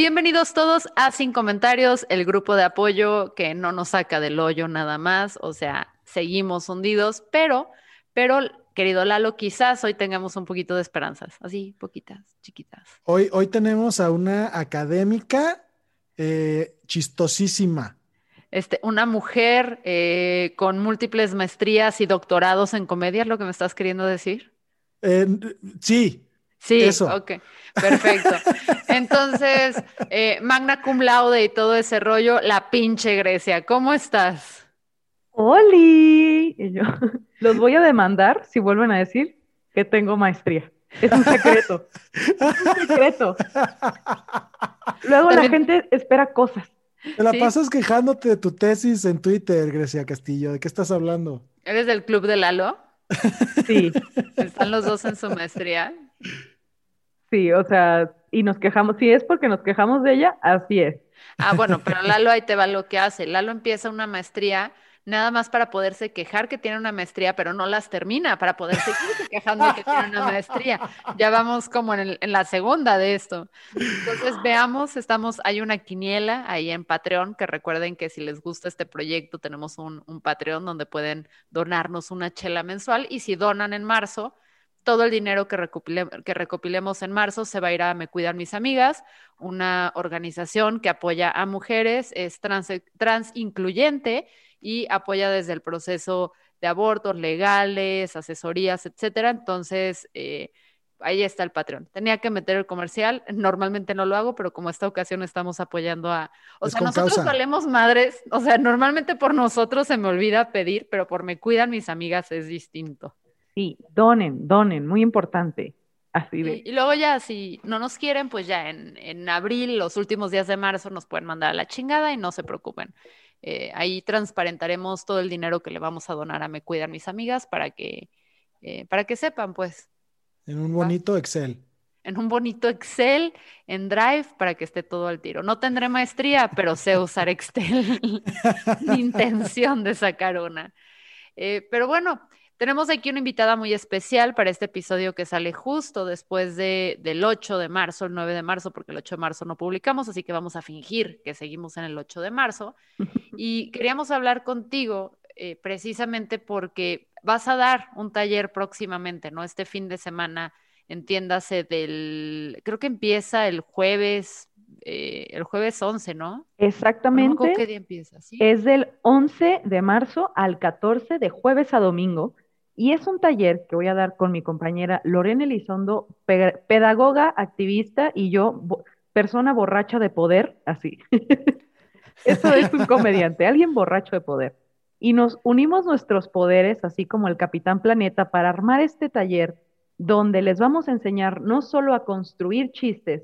Bienvenidos todos a Sin Comentarios, el grupo de apoyo que no nos saca del hoyo nada más, o sea, seguimos hundidos, pero, pero, querido Lalo, quizás hoy tengamos un poquito de esperanzas, así, poquitas, chiquitas. Hoy, hoy tenemos a una académica eh, chistosísima. Este, una mujer eh, con múltiples maestrías y doctorados en comedia, ¿es lo que me estás queriendo decir? Eh, sí, Sí, Eso. ok, perfecto. Entonces, eh, magna cum laude y todo ese rollo, la pinche Grecia, ¿cómo estás? ¡Holi! Y yo, los voy a demandar si vuelven a decir que tengo maestría. Es un secreto. Es un secreto. Luego la gente espera cosas. Te la Sí. pasas quejándote de tu tesis en Twitter, Grecia Castillo. ¿De qué estás hablando? ¿Eres del club de Lalo? Sí, ¿Están los dos en su maestría? Sí, o sea, y nos quejamos. Si es porque nos quejamos de ella, así es. Ah, bueno, pero Lalo ahí te va lo que hace. Lalo empieza una maestría nada más para poderse quejar que tiene una maestría, pero no las termina, para poder seguirse quejando que tiene una maestría. Ya vamos como en, el- en la segunda de esto. Entonces, veamos, estamos, hay una quiniela ahí en Patreon, que recuerden que si les gusta este proyecto, tenemos un, un Patreon donde pueden donarnos una chela mensual y si donan en marzo, todo el dinero que, recopile- que recopilemos en marzo se va a ir a Me Cuidan Mis Amigas, una organización que apoya a mujeres, es trans, trans incluyente y apoya desde el proceso de abortos legales, asesorías, etcétera. Entonces, eh, ahí está el Patreon. Tenía que meter el comercial, normalmente no lo hago, pero como esta ocasión estamos apoyando a... O Es sea, nosotros causa. valemos madres, o sea, normalmente por nosotros se me olvida pedir, pero por Me Cuidan Mis Amigas es distinto. Sí, donen, donen, muy importante. Así de. Y, y luego ya, si no nos quieren, pues ya en, en abril, los últimos días de marzo, nos pueden mandar a la chingada y no se preocupen. Eh, ahí transparentaremos todo el dinero que le vamos a donar a Me Cuidan Mis Amigas para que, eh, para que sepan, pues, En un bonito Excel. en un bonito Excel, en Drive, para que esté todo al tiro. No tendré maestría, pero sé usar Excel. Mi intención de sacar una. Eh, pero bueno, tenemos aquí una invitada muy especial para este episodio que sale justo después de, del 8 de marzo, el 9 de marzo, porque el 8 de marzo no publicamos, así que vamos a fingir que seguimos en el 8 de marzo. Y queríamos hablar contigo eh, precisamente porque vas a dar un taller próximamente, ¿no? Este fin de semana, entiéndase del, creo que empieza el jueves, eh, el jueves 11, ¿no? Exactamente. qué día empieza, ¿sí? Es del 11 de marzo al 14 de jueves a domingo y es un taller que voy a dar con mi compañera Lorena Elizondo, pe- pedagoga, activista y yo, persona borracha de poder, así. Eso es un comediante, alguien borracho de poder. Y nos unimos nuestros poderes, así como el Capitán Planeta, para armar este taller donde les vamos a enseñar no solo a construir chistes,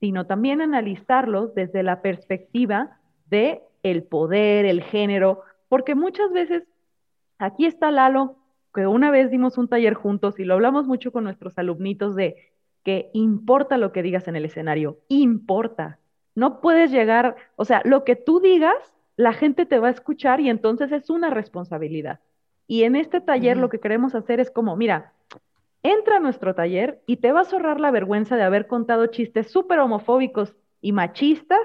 sino también a analizarlos desde la perspectiva de el poder, el género, porque muchas veces aquí está Lalo, que una vez dimos un taller juntos y lo hablamos mucho con nuestros alumnitos de que importa lo que digas en el escenario, importa. No puedes llegar, o sea, lo que tú digas, la gente te va a escuchar y entonces es una responsabilidad. Y en este taller lo que queremos hacer es como, mira, entra a nuestro taller y te vas a ahorrar la vergüenza de haber contado chistes súper homofóbicos y machistas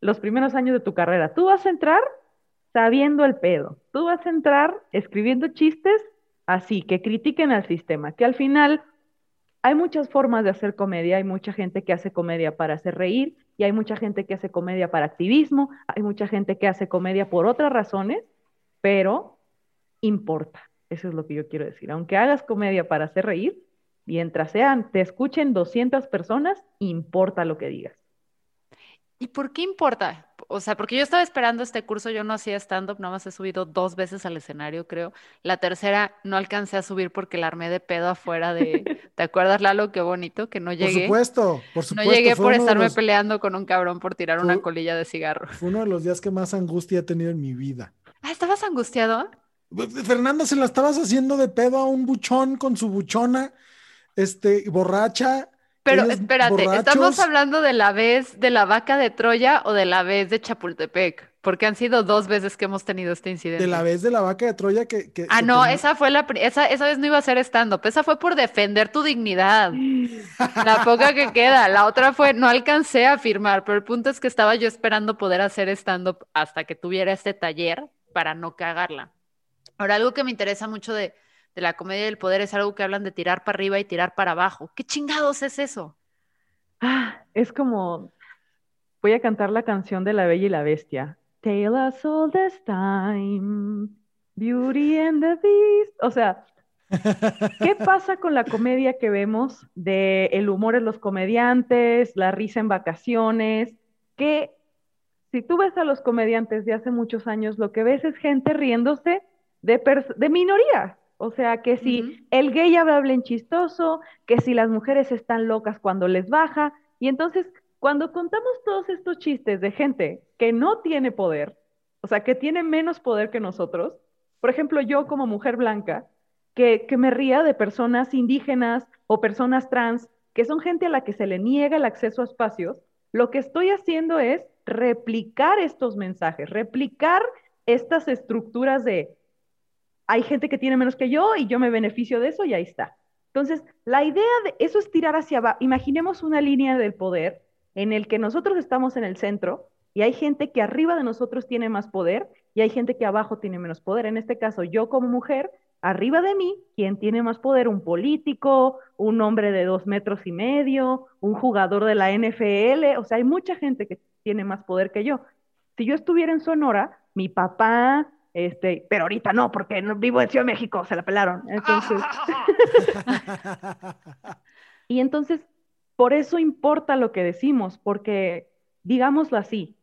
los primeros años de tu carrera. Tú vas a entrar sabiendo el pedo. Tú vas a entrar escribiendo chistes así, que critiquen al sistema, que al final hay muchas formas de hacer comedia, hay mucha gente que hace comedia para hacer reír y hay mucha gente que hace comedia para activismo, hay mucha gente que hace comedia por otras razones, pero importa. Eso es lo que yo quiero decir. Aunque hagas comedia para hacer reír, mientras sean, te escuchen 200 personas, importa lo que digas. ¿Y por qué importa? O sea, porque yo estaba esperando este curso, yo no hacía stand-up, nada más he subido dos veces al escenario, creo. La tercera no alcancé a subir porque la armé de pedo afuera de... ¿Te acuerdas, Lalo? Qué bonito, que no llegué. Por supuesto, por supuesto. No llegué por estarme peleando con un cabrón por tirar una colilla de cigarro. Fue uno de los días que más angustia he tenido en mi vida. Ah, ¿estabas angustiado? Fernanda, se la estabas haciendo de pedo a un buchón con su buchona, este, borracha pero espérate, ¿estamos hablando de la vez de la vaca de Troya o de la vez de Chapultepec? Porque han sido dos veces que hemos tenido este incidente. De la vez de la vaca de Troya que... ah, no, esa fue la... Esa, esa vez no iba a ser stand-up, esa fue por defender tu dignidad. la poca que queda. La otra fue, no alcancé a firmar, pero el punto es que estaba yo esperando poder hacer stand-up hasta que tuviera este taller para no cagarla. Ahora, algo que me interesa mucho de de la comedia del poder es algo que hablan de tirar para arriba y tirar para abajo. ¿Qué chingados es eso? Ah, es como, voy a cantar la canción de La Bella y la Bestia. Tale us all this time, Beauty and the Beast. O sea, ¿qué pasa con la comedia que vemos de el humor en los comediantes, la risa en vacaciones? Que si tú ves a los comediantes de hace muchos años, lo que ves es gente riéndose de, de minorías. O sea, que si el gay habla en chistoso, que si las mujeres están locas cuando les baja. Y entonces, cuando contamos todos estos chistes de gente que no tiene poder, o sea, que tiene menos poder que nosotros, por ejemplo, yo como mujer blanca, que, que me ría de personas indígenas o personas trans, que son gente a la que se le niega el acceso a espacios, lo que estoy haciendo es replicar estos mensajes, replicar estas estructuras de hay gente que tiene menos que yo y yo me beneficio de eso y ahí está. Entonces, la idea de eso es tirar hacia abajo. Imaginemos una línea del poder en el que nosotros estamos en el centro y hay gente que arriba de nosotros tiene más poder y hay gente que abajo tiene menos poder. En este caso, yo como mujer, arriba de mí, ¿quién tiene más poder? Un político, un hombre de dos metros y medio, un jugador de la NFL. O sea, hay mucha gente que tiene más poder que yo. Si yo estuviera en Sonora, mi papá, este, pero ahorita no, porque no, vivo en Ciudad de México, se la pelaron. Entonces, y entonces, por eso importa lo que decimos, porque, digámoslo así,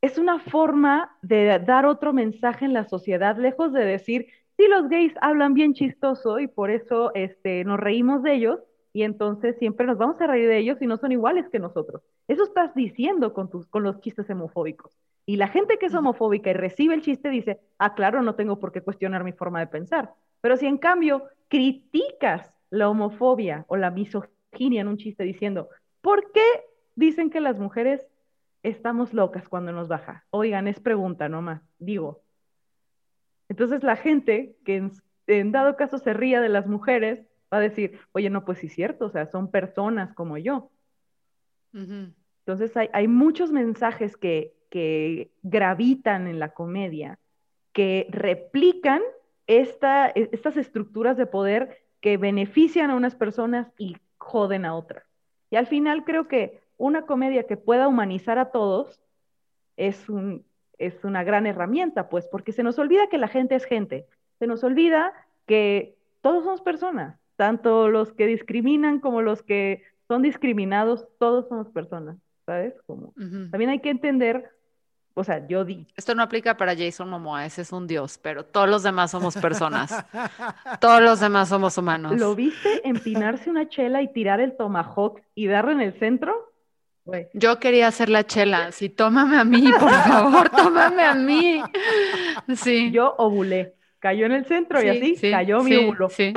es una forma de dar otro mensaje en la sociedad, lejos de decir, sí, los gays hablan bien chistoso y por eso este, nos reímos de ellos y entonces siempre nos vamos a reír de ellos y no son iguales que nosotros. Eso estás diciendo con, tus, con los chistes homofóbicos. Y la gente que es homofóbica y recibe el chiste dice, ah, claro, no tengo por qué cuestionar mi forma de pensar. Pero si en cambio criticas la homofobia o la misoginia en un chiste diciendo, ¿por qué dicen que las mujeres estamos locas cuando nos baja? Oigan, es pregunta nomás, digo. Entonces la gente que en, dado caso se ría de las mujeres va a decir, oye, no, pues sí es cierto, o sea, son personas como yo. Entonces hay, hay muchos mensajes que que gravitan en la comedia, que replican esta, e, estas estructuras de poder que benefician a unas personas y joden a otras. Y al final creo que una comedia que pueda humanizar a todos es, un, es una gran herramienta, pues, porque se nos olvida que la gente es gente, se nos olvida que todos somos personas, tanto los que discriminan como los que son discriminados, todos somos personas, ¿sabes? Como, También hay que entender o sea, yo di. Esto no aplica para Jason Momoa, ese es un dios, pero todos los demás somos personas. todos los demás somos humanos. ¿Lo viste empinarse una chela y tirar el tomahawk y darle en el centro? Yo quería hacer la chela. Sí, tómame a mí, por favor, tómame a mí. Sí. Yo ovulé. Cayó en el centro y así cayó mi óvulo. Sí.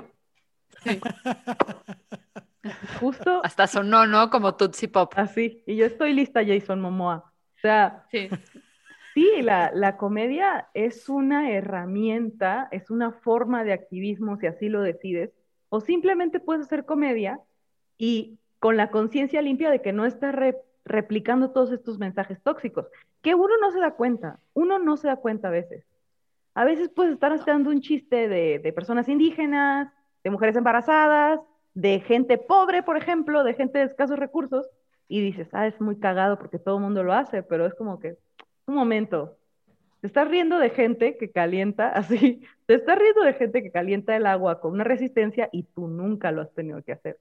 Justo. Hasta sonó, ¿no? Como Tootsie Pop. Así. Y yo estoy lista, Jason Momoa. O sea, sí. Sí, la, comedia es una herramienta, es una forma de activismo, si así lo decides, o simplemente puedes hacer comedia y con la conciencia limpia de que no estás replicando todos estos mensajes tóxicos, que uno no se da cuenta, uno no se da cuenta a veces. A veces puedes estar haciendo un chiste de, de personas indígenas, de mujeres embarazadas, de gente pobre, por ejemplo, de gente de escasos recursos, y dices, ah, es muy cagado porque todo el mundo lo hace, pero es como que, un momento, te estás riendo de gente que calienta así, te estás riendo de gente que calienta el agua con una resistencia y tú nunca lo has tenido que hacer.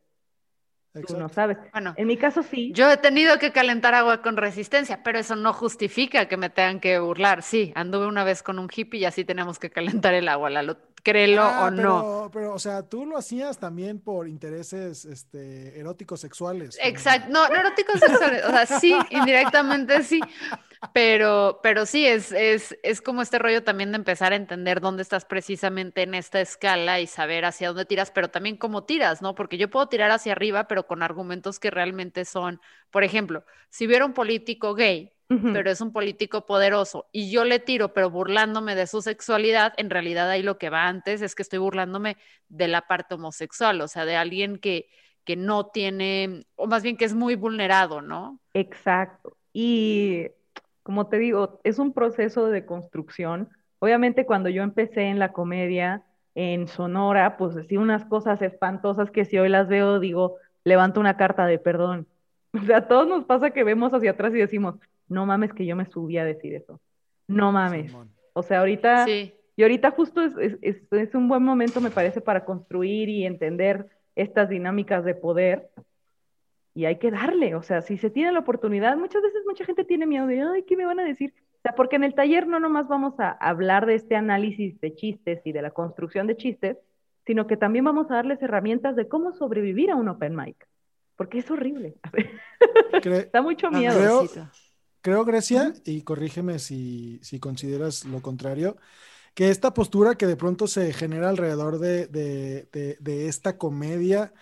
Tú no sabes. Bueno, en mi caso sí. Yo he tenido que calentar agua con resistencia, pero eso no justifica que me tengan que burlar. Sí, anduve una vez con un hippie y así tenemos que calentar el agua. La, créelo ah, o no. Pero, o sea, tú lo hacías también por intereses este, eróticos sexuales. Exacto, no, no eróticos sexuales, o sea, sí, indirectamente sí, pero, pero sí, es, es, es como este rollo también de empezar a entender dónde estás precisamente en esta escala y saber hacia dónde tiras, pero también cómo tiras, ¿no? Porque yo puedo tirar hacia arriba, pero con argumentos que realmente son, por ejemplo, si hubiera un político gay, pero es un político poderoso y yo le tiro, pero burlándome de su sexualidad, en realidad ahí lo que va antes es que estoy burlándome de la parte homosexual, o sea, de alguien que, que no tiene, o más bien que es muy vulnerado, ¿no? Exacto. Y como te digo, es un proceso de construcción. Obviamente cuando yo empecé en la comedia en Sonora, pues decía unas cosas espantosas que si hoy las veo, digo, levanto una carta de perdón. O sea, a todos nos pasa que vemos hacia atrás y decimos, no mames que yo me subí a decir eso. No mames. O sea, ahorita, y ahorita justo es, es, un buen momento, me parece, para construir y entender estas dinámicas de poder. Y hay que darle, o sea, si se tiene la oportunidad, muchas veces mucha gente tiene miedo de, ay, ¿qué me van a decir? O sea, porque en el taller no nomás vamos a hablar de este análisis de chistes y de la construcción de chistes, sino que también vamos a darles herramientas de cómo sobrevivir a un open mic, porque es horrible. da mucho miedo. Creo, Grecia, y corrígeme si, consideras lo contrario, que esta postura que de pronto se genera alrededor de, esta comedia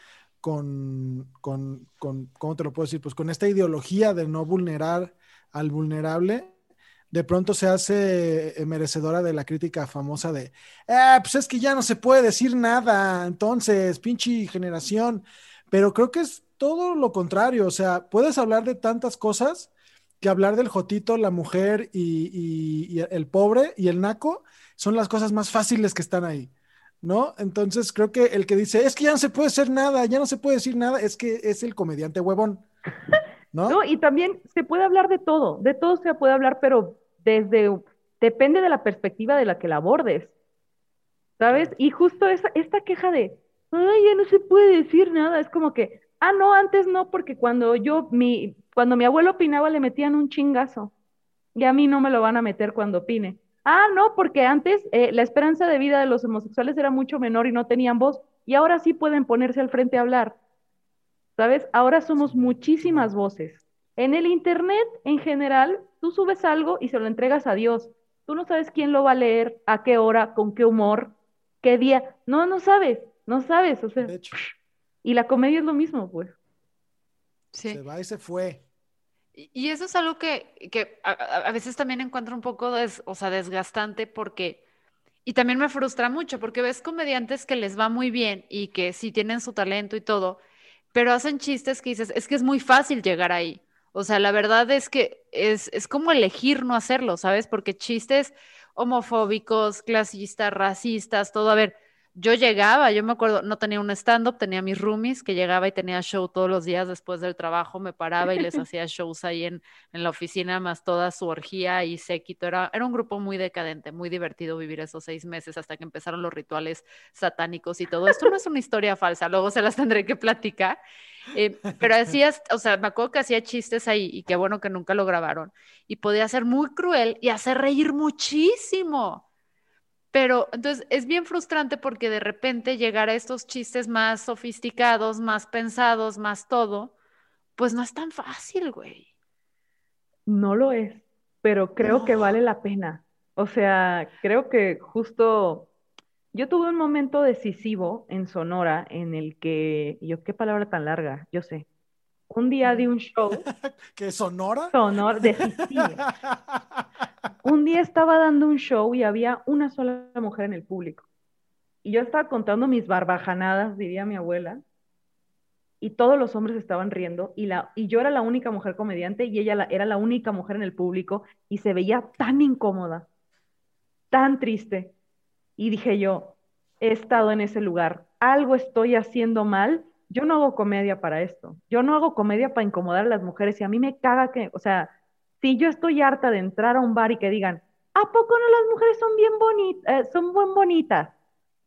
con, con, ¿cómo te lo puedo decir? Pues con esta ideología de no vulnerar al vulnerable, de pronto se hace merecedora de la crítica famosa de, eh, pues es que ya no se puede decir nada, entonces, pinche generación, pero creo que es todo lo contrario, o sea, puedes hablar de tantas cosas que hablar del jotito, la mujer y, el pobre y el naco son las cosas más fáciles que están ahí, ¿no? Entonces creo que el que dice, es que ya no se puede hacer nada, ya no se puede decir nada, es que es el comediante huevón, ¿no? no, y también se puede hablar de todo, de todo se puede hablar, pero desde, depende de la perspectiva de la que la abordes, ¿sabes? Y justo esa, esta queja de, ay, ya no se puede decir nada, es como que, ah, no, antes no, porque cuando yo, mi, cuando mi abuelo opinaba le metían un chingazo y a mí no me lo van a meter cuando opine. Ah, no, porque antes eh, la esperanza de vida de los homosexuales era mucho menor y no tenían voz y ahora sí pueden ponerse al frente a hablar. ¿Sabes? Ahora somos muchísimas voces. En el Internet, en general, tú subes algo y se lo entregas a Dios. Tú no sabes quién lo va a leer, a qué hora, con qué humor, qué día. No, no sabes, no sabes. O sea, y la comedia es lo mismo, pues. Se va y se fue. Y eso es algo que, a, veces también encuentro un poco o sea, desgastante porque, y también me frustra mucho porque ves comediantes que les va muy bien y que sí tienen su talento y todo, pero hacen chistes que dices, es que es muy fácil llegar ahí. O sea, la verdad es que es, es como elegir no hacerlo, ¿sabes? Porque chistes homofóbicos, clasistas, racistas, todo, a ver, yo llegaba, yo me acuerdo, no tenía un stand-up, tenía mis roomies que llegaba y tenía show todos los días después del trabajo, me paraba y les hacía shows ahí en, en la oficina, más toda su orgía y séquito. Era, era un grupo muy decadente, muy divertido vivir esos seis meses hasta que empezaron los rituales satánicos y todo. Esto no es una historia falsa, luego se las tendré que platicar. Eh, pero hacías, o sea, me acuerdo que hacía chistes ahí y qué bueno que nunca lo grabaron. Y podía ser muy cruel y hacer reír muchísimo. Pero entonces es bien frustrante porque de repente llegar a estos chistes más sofisticados, más pensados, más todo, pues no es tan fácil, güey. No lo es, pero creo que vale la pena. O sea, creo que justo yo tuve un momento decisivo en Sonora en el que, yo qué palabra tan larga, yo sé. Un día di un show. ¿Qué Sonora? Sonora, decisivo. un día estaba dando un show y había una sola mujer en el público. Y yo estaba contando mis barbajanadas, diría mi abuela. y todos los hombres estaban riendo y, la, y yo era la única mujer comediante y ella era la única mujer en el público y se veía tan incómoda, tan triste. Y dije yo, he estado en ese lugar, algo estoy haciendo mal, yo no hago comedia para esto, yo no hago comedia para incomodar a las mujeres y a mí me caga que, o sea, si yo estoy harta de entrar a un bar y que digan, ¿a poco no las mujeres son bien bonitas, eh, son buen bonitas?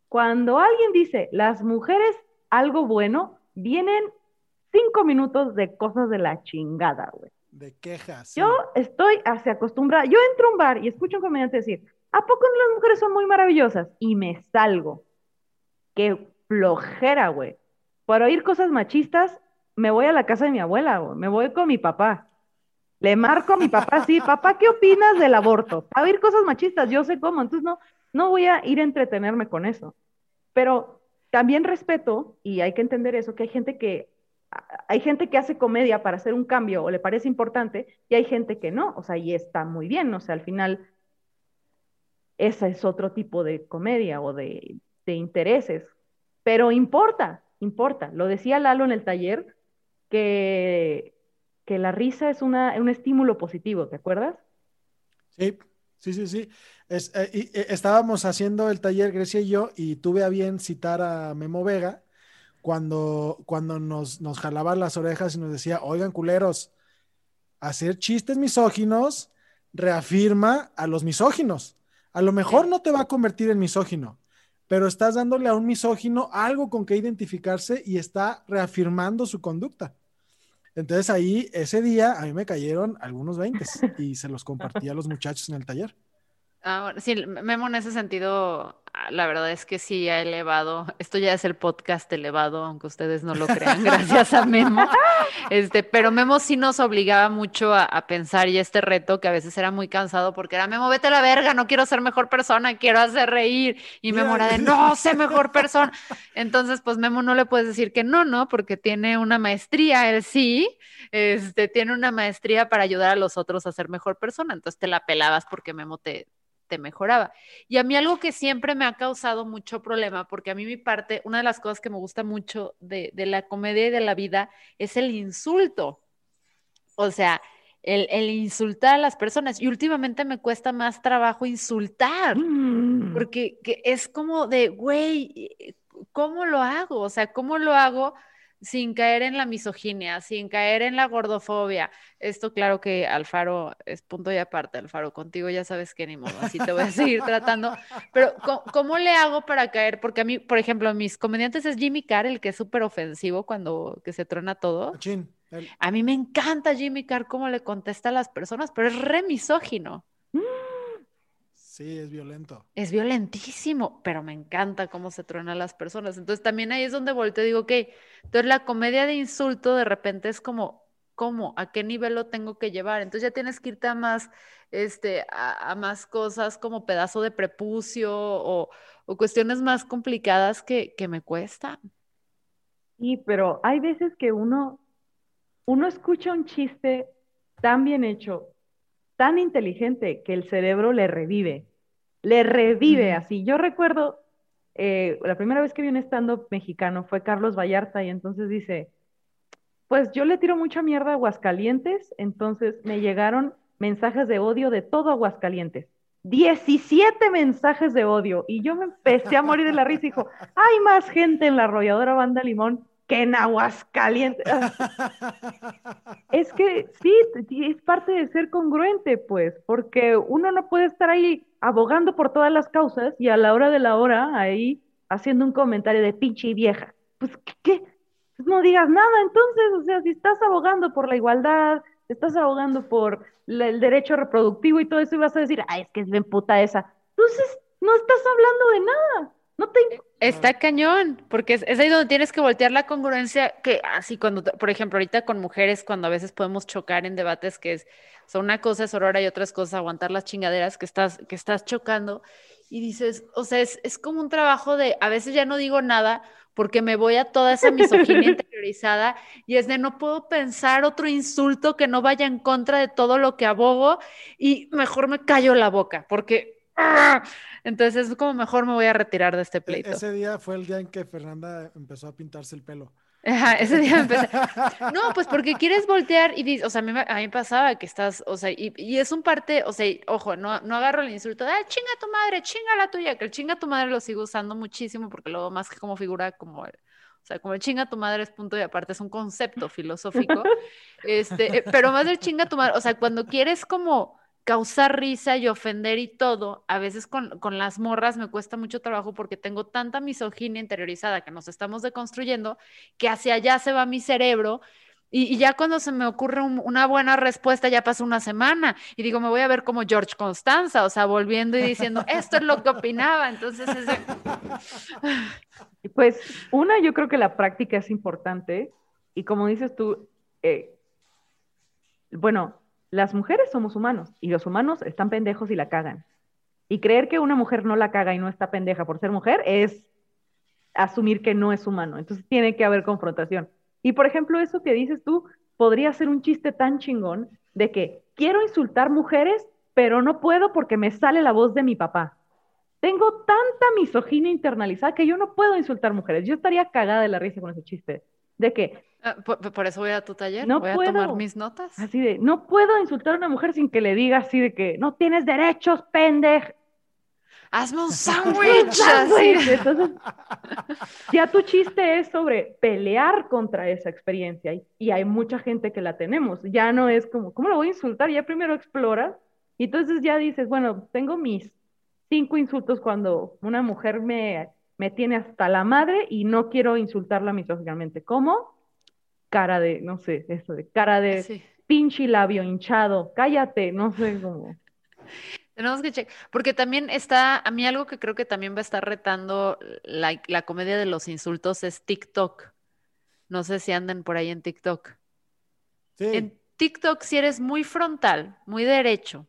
Cuando alguien dice, las mujeres algo bueno, vienen cinco minutos de cosas de la chingada, güey. De quejas. Yo estoy así acostumbrada. Yo entro a un bar y escucho a un comediante decir, ¿a poco las mujeres son muy maravillosas? Y me salgo. Qué flojera, güey. Para oír cosas machistas, me voy a la casa de mi abuela, güey. Me voy con mi papá. Le marco a mi papá, sí, papá, ¿qué opinas del aborto? Para oír cosas machistas, yo sé cómo. Entonces, no, no voy a ir a entretenerme con eso. Pero también respeto, y hay que entender eso, que hay gente que hay gente que hace comedia para hacer un cambio o le parece importante y hay gente que no, o sea, y está muy bien, o sea, al final ese es otro tipo de comedia o de, intereses, pero importa, importa. Lo decía Lalo en el taller, que, que la risa es una, un estímulo positivo, ¿te acuerdas? Sí, Sí, sí, sí. Eh, eh, estábamos haciendo el taller Grecia y yo y tuve a bien citar a Memo Vega cuando, cuando nos, nos jalaba las orejas y nos decía, oigan culeros, hacer chistes misóginos reafirma a los misóginos. A lo mejor no te va a convertir en misógino, pero estás dándole a un misógino algo con que identificarse y está reafirmando su conducta. Entonces ahí, ese día, a mí me cayeron algunos 20 y se los compartí a los muchachos en el taller. Ah, sí, Memo en ese sentido, la verdad es que sí ha elevado, esto ya es el podcast elevado, aunque ustedes no lo crean, gracias a Memo. Este, pero Memo sí nos obligaba mucho a, pensar y este reto que a veces era muy cansado porque era Memo, vete a la verga, no quiero ser mejor persona, quiero hacer reír. Y Memo era de, no, sé mejor persona. Entonces, pues Memo no le puedes decir que no, ¿no? Porque tiene una maestría, él sí, este, tiene una maestría para ayudar a los otros a ser mejor persona. Entonces te la pelabas porque Memo te, mejoraba. Y a mí algo que siempre me ha causado mucho problema, porque a mí mi parte, una de las cosas que me gusta mucho de, la comedia y de la vida es el insulto. O sea, el, insultar a las personas. Y últimamente me cuesta más trabajo insultar, mm. porque es como de, güey, ¿cómo lo hago? O sea, ¿cómo lo hago? Sin caer en la misoginia, sin caer en la gordofobia. Esto claro que Alfaro es punto y aparte, Alfaro, contigo ya sabes que ni modo, así te voy a seguir tratando, pero ¿cómo, le hago para caer? Porque a mí, por ejemplo, mis comediantes es Jimmy Carr, el que es súper ofensivo cuando que se trona todo. A mí me encanta Jimmy Carr cómo le contesta a las personas, pero es re misógino. Sí, es violento. Es violentísimo, pero me encanta cómo se truenan las personas. Entonces también ahí es donde volteo y digo, ok, entonces la comedia de insulto de repente es como, ¿cómo? ¿A qué nivel lo tengo que llevar? Entonces ya tienes que irte a más, este, a, más cosas como pedazo de prepucio o, cuestiones más complicadas que, que me cuestan. Sí, pero hay veces que uno, uno escucha un chiste tan bien hecho tan inteligente que el cerebro le revive, le revive así. Yo recuerdo, eh, la primera vez que vi un stand-up mexicano fue Carlos Vallarta y entonces dice, pues yo le tiro mucha mierda a Aguascalientes, entonces me llegaron mensajes de odio de todo Aguascalientes. 17 mensajes de odio y yo me empecé a morir de la risa y dijo, hay más gente en la arrolladora Banda Limón que en Aguascalientes. es que sí, es parte de ser congruente, pues, porque uno no puede estar ahí abogando por todas las causas y a la hora de la hora ahí haciendo un comentario de pinche vieja. Pues, ¿qué? Pues no digas nada, entonces, o sea, si estás abogando por la igualdad, estás abogando por el derecho reproductivo y todo eso, y vas a decir, ay, es que es bien puta esa. Entonces, no estás hablando de nada. No te... Está cañón, porque es, ahí donde tienes que voltear la congruencia, que así cuando, por ejemplo, ahorita con mujeres, cuando a veces podemos chocar en debates que es, una cosa es aurora y otras cosas aguantar las chingaderas que estás, que estás chocando, y dices, o sea, es, es como un trabajo de, a veces ya no digo nada porque me voy a toda esa misoginia interiorizada y es de no puedo pensar otro insulto que no vaya en contra de todo lo que abogo y mejor me callo la boca, porque entonces es como mejor me voy a retirar de este e-, pleito. Ese día fue el día en que Fernanda empezó a pintarse el pelo. Ajá, ese día empecé. No, pues porque quieres voltear y dices, o sea, a mí, a mí pasaba que estás, o sea, y, y, es un parte, o sea, ojo, no, no agarro el insulto de, ah, chinga tu madre, chinga la tuya, que el chinga tu madre lo sigo usando muchísimo porque luego más que como figura como, el, o sea, como el chinga tu madre es punto y aparte, es un concepto filosófico, este, eh, pero más del chinga tu madre, o sea, cuando quieres como causar risa y ofender y todo, a veces con, con, las morras me cuesta mucho trabajo porque tengo tanta misoginia interiorizada que nos estamos deconstruyendo que hacia allá se va mi cerebro y, ya cuando se me ocurre un, una buena respuesta ya pasa una semana y digo, me voy a ver como George Constanza, o sea, volviendo y diciendo, esto es lo que opinaba, entonces es... Pues una, yo creo que la práctica es importante y como dices tú, eh, bueno, las mujeres somos humanos y los humanos están pendejos y la cagan. Y creer que una mujer no la caga y no está pendeja por ser mujer es asumir que no es humano. Entonces tiene que haber confrontación. Y por ejemplo, eso que dices tú podría ser un chiste tan chingón de que quiero insultar mujeres, pero no puedo porque me sale la voz de mi papá. Tengo tanta misoginia internalizada que yo no puedo insultar mujeres. Yo estaría cagada de la risa con ese chiste. De que Ah, por, eso voy a tu taller, no voy a tomar mis notas. Así de, no puedo insultar a una mujer sin que le diga así de que no tienes derechos, pendejo. Hazme un sándwich. Entonces, ya tu chiste es sobre pelear contra esa experiencia y, y, hay mucha gente que la tenemos. Ya no es como, ¿cómo lo voy a insultar? Ya primero exploras y entonces ya dices, bueno, tengo mis cinco insultos cuando una mujer me, me tiene hasta la madre y no quiero insultarla misóginamente. ¿Cómo? Cara de, no sé, eso de cara de pinche labio hinchado, cállate, no sé cómo. Tenemos que checar, porque también está, a mí algo que creo que también va a estar retando la, la comedia de los insultos es TikTok. No sé si anden por ahí en TikTok. Sí. En TikTok, si eres muy frontal, muy derecho,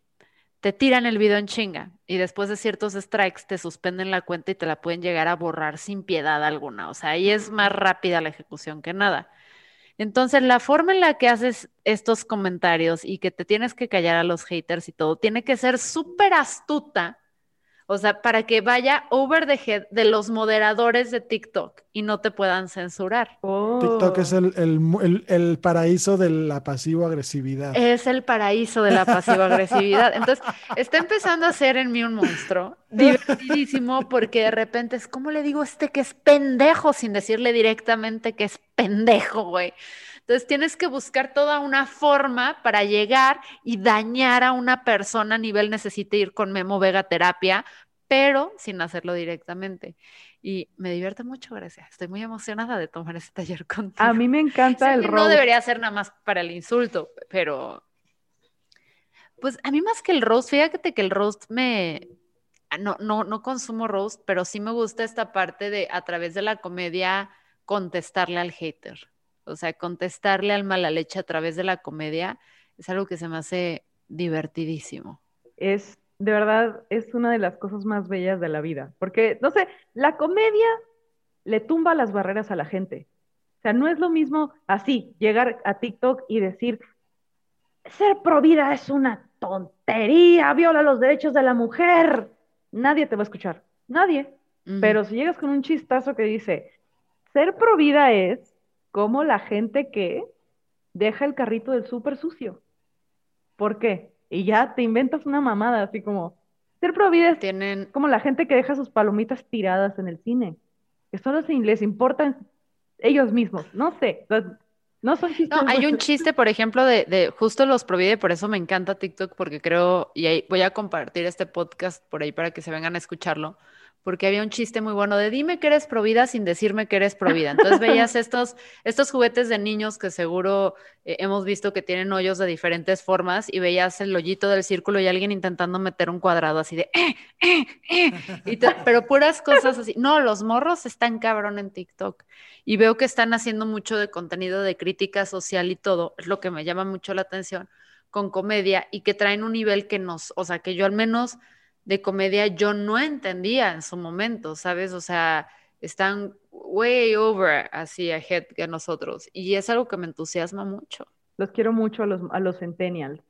te tiran el video en chinga y después de ciertos strikes te suspenden la cuenta y te la pueden llegar a borrar sin piedad alguna. O sea, ahí es más rápida la ejecución que nada. Entonces, la forma en la que haces estos comentarios y que te tienes que callar a los haters y todo, tiene que ser súper astuta, o sea, para que vaya over the head de los moderadores de TikTok y no te puedan censurar. TikTok es el, el, el, paraíso de la pasivo-agresividad. Es el paraíso de la pasivo-agresividad. Entonces, está empezando a ser en mí un monstruo divertidísimo porque de repente es, ¿cómo le digo a este que es pendejo sin decirle directamente que es pendejo, güey? Entonces tienes que buscar toda una forma para llegar y dañar a una persona a nivel necesite ir con Memo Vega terapia, pero sin hacerlo directamente. Y me divierte mucho, gracias. Estoy muy emocionada de tomar este taller contigo. A mí me encanta el roast. No debería ser nada más para el insulto, pero pues a mí más que el roast, fíjate que el roast me, no, no, no consumo roast, pero sí me gusta esta parte de a través de la comedia contestarle al hater. O sea, contestarle al mala leche a través de la comedia es algo que se me hace divertidísimo. Es, de verdad, es una de las cosas más bellas de la vida. Porque, no sé, la comedia le tumba las barreras a la gente. O sea, no es lo mismo así, llegar a TikTok y decir, ser pro vida es una tontería, viola los derechos de la mujer. Nadie te va a escuchar, nadie. Pero si llegas con un chistazo que dice, ser pro vida es como la gente que deja el carrito del súper sucio. ¿Por qué? Y ya te inventas una mamada, así como, ser provides tienen como la gente que deja sus palomitas tiradas en el cine, que solo les importan ellos mismos, no sé, no son No, hay un chiste, por ejemplo, de, de, justo los Provide, por eso me encanta TikTok, porque creo, y ahí voy a compartir este podcast por ahí para que se vengan a escucharlo, porque había un chiste muy bueno de dime que eres provida sin decirme que eres provida. Entonces veías estos, estos juguetes de niños que seguro eh, hemos visto que tienen hoyos de diferentes formas y veías el hoyito del círculo y alguien intentando meter un cuadrado así de, eh, eh, eh pero puras cosas así. No, los morros están cabrón en TikTok y veo que están haciendo mucho de contenido de crítica social y todo, es lo que me llama mucho la atención con comedia y que traen un nivel que nos, o sea, que yo al menos de comedia yo no entendía en su momento, ¿sabes? O sea, están way over así ahead que nosotros y es algo que me entusiasma mucho. Los quiero mucho a los, a los centennials,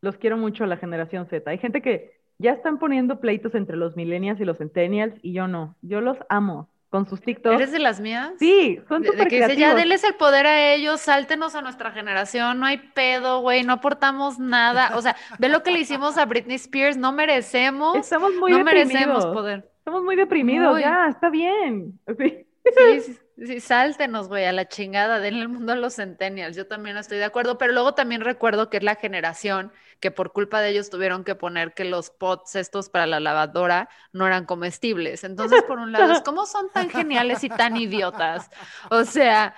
los quiero mucho a la generación Z. Hay gente que ya están poniendo pleitos entre los millennials y los centennials y yo no, yo los amo con sus TikToks. ¿Eres de las mías? Sí, son De, de súper que dice, ya denles el poder a ellos, sáltenos a nuestra generación, no hay pedo, güey, no aportamos nada. O sea, ve lo que le hicimos a Britney Spears, no merecemos, Estamos muy no deprimidos. merecemos poder. Estamos muy deprimidos, Muy. ya, está bien. Sí. Sí, sí, sí, sáltenos, güey, a la chingada, denle el mundo a los centennials. Yo también estoy de acuerdo, pero luego también recuerdo que es la generación que por culpa de ellos tuvieron que poner que los pots estos para la lavadora no eran comestibles. Entonces, por un lado, cómo son tan geniales y tan idiotas. O sea,